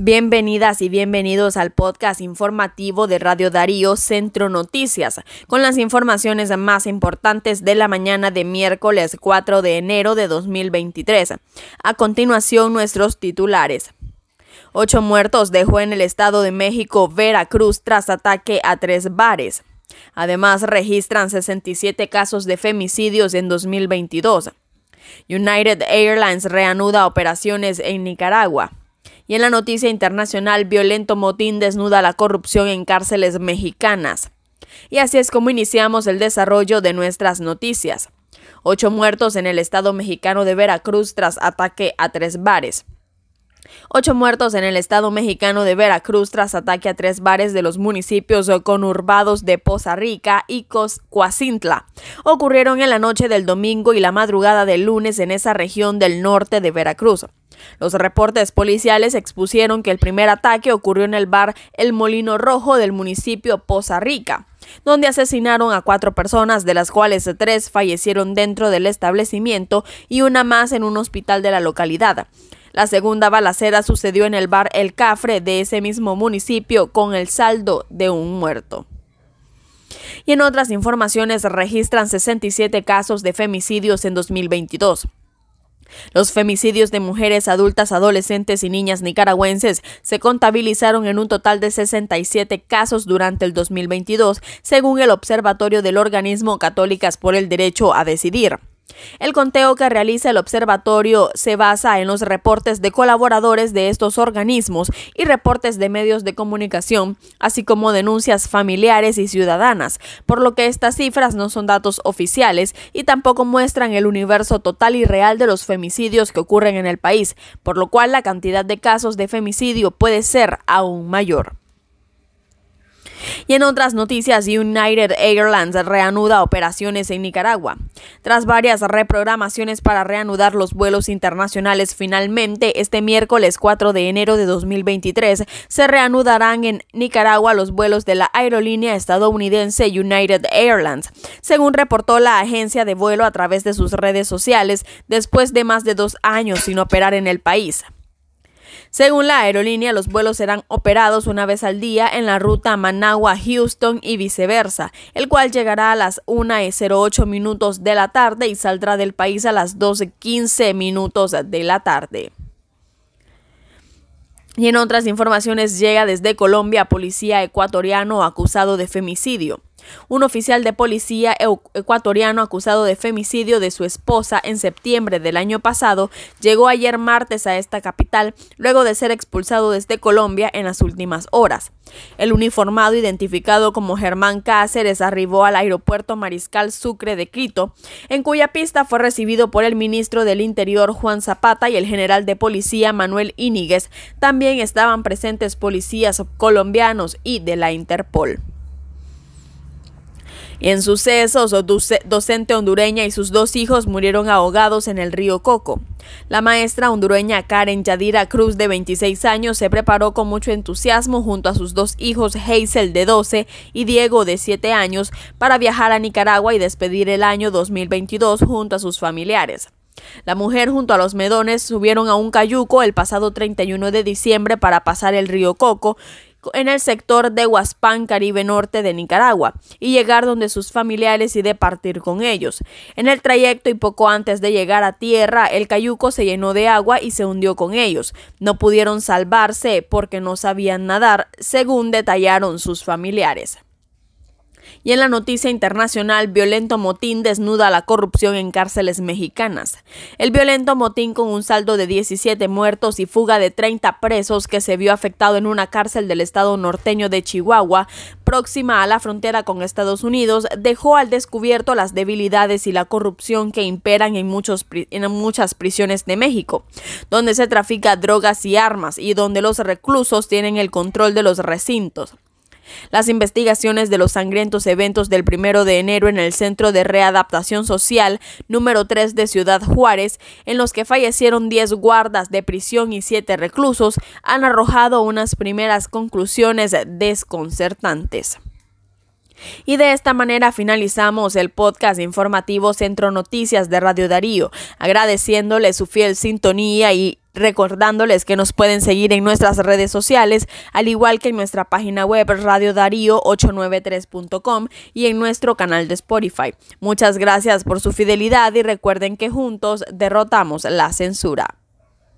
Bienvenidas y bienvenidos al podcast informativo de Radio Darío Centro Noticias, con las informaciones más importantes de la mañana de miércoles 4 de enero de 2023. A continuación, nuestros titulares. Ocho muertos dejó en el Estado de México Veracruz tras ataque a tres bares. Además, registran 67 casos de femicidios en 2022. United Airlines reanuda operaciones en Nicaragua. Y en la noticia internacional, violento motín desnuda la corrupción en cárceles mexicanas. Y así es como iniciamos el desarrollo de nuestras noticias. Ocho muertos en el estado mexicano de Veracruz tras ataque a tres bares. Ocho muertos en el estado mexicano de Veracruz tras ataque a tres bares de los municipios conurbados de Poza Rica y Coacintla. Ocurrieron en la noche del domingo y la madrugada del lunes en esa región del norte de Veracruz. Los reportes policiales expusieron que el primer ataque ocurrió en el bar El Molino Rojo del municipio Poza Rica, donde asesinaron a cuatro personas, de las cuales tres fallecieron dentro del establecimiento y una más en un hospital de la localidad. La segunda balacera sucedió en el bar El Cafre de ese mismo municipio con el saldo de un muerto. Y en otras informaciones registran 67 casos de femicidios en 2022. Los femicidios de mujeres adultas, adolescentes y niñas nicaragüenses se contabilizaron en un total de 67 casos durante el 2022, según el Observatorio del Organismo Católicas por el Derecho a Decidir. El conteo que realiza el observatorio se basa en los reportes de colaboradores de estos organismos y reportes de medios de comunicación, así como denuncias familiares y ciudadanas, por lo que estas cifras no son datos oficiales y tampoco muestran el universo total y real de los femicidios que ocurren en el país, por lo cual la cantidad de casos de femicidio puede ser aún mayor. Y en otras noticias, United Airlines reanuda operaciones en Nicaragua. Tras varias reprogramaciones para reanudar los vuelos internacionales, finalmente este miércoles 4 de enero de 2023 se reanudarán en Nicaragua los vuelos de la aerolínea estadounidense United Airlines, según reportó la agencia de vuelo a través de sus redes sociales después de más de dos años sin operar en el país. Según la aerolínea, los vuelos serán operados una vez al día en la ruta Managua-Houston y viceversa, el cual llegará a las 1.08 minutos de la tarde y saldrá del país a las 12.15 minutos de la tarde. Y en otras informaciones llega desde Colombia policía ecuatoriano acusado de femicidio. Un oficial de policía ecuatoriano acusado de femicidio de su esposa en septiembre del año pasado llegó ayer martes a esta capital luego de ser expulsado desde Colombia en las últimas horas. El uniformado identificado como Germán Cáceres arribó al aeropuerto Mariscal Sucre de Quito, en cuya pista fue recibido por el ministro del Interior Juan Zapata y el general de policía Manuel Íñiguez. También estaban presentes policías colombianos y de la Interpol. En sucesos, docente hondureña y sus dos hijos murieron ahogados en el río Coco. La maestra hondureña Karen Yadira Cruz, de 26 años, se preparó con mucho entusiasmo junto a sus dos hijos Hazel, de 12, y Diego, de 7 años, para viajar a Nicaragua y despedir el año 2022 junto a sus familiares. La mujer junto a los medones subieron a un cayuco el pasado 31 de diciembre para pasar el río Coco en el sector de Huaspán, Caribe Norte de Nicaragua, y llegar donde sus familiares y de partir con ellos. En el trayecto y poco antes de llegar a tierra, el cayuco se llenó de agua y se hundió con ellos. No pudieron salvarse porque no sabían nadar, según detallaron sus familiares. Y en la noticia internacional, violento motín desnuda la corrupción en cárceles mexicanas. El violento motín con un saldo de 17 muertos y fuga de 30 presos que se vio afectado en una cárcel del estado norteño de Chihuahua, próxima a la frontera con Estados Unidos, dejó al descubierto las debilidades y la corrupción que imperan en, muchos, en muchas prisiones de México, donde se trafica drogas y armas y donde los reclusos tienen el control de los recintos. Las investigaciones de los sangrientos eventos del primero de enero en el Centro de Readaptación Social número 3 de Ciudad Juárez, en los que fallecieron 10 guardas de prisión y 7 reclusos, han arrojado unas primeras conclusiones desconcertantes. Y de esta manera finalizamos el podcast informativo Centro Noticias de Radio Darío, agradeciéndole su fiel sintonía y recordándoles que nos pueden seguir en nuestras redes sociales, al igual que en nuestra página web radiodarío893.com y en nuestro canal de Spotify. Muchas gracias por su fidelidad y recuerden que juntos derrotamos la censura.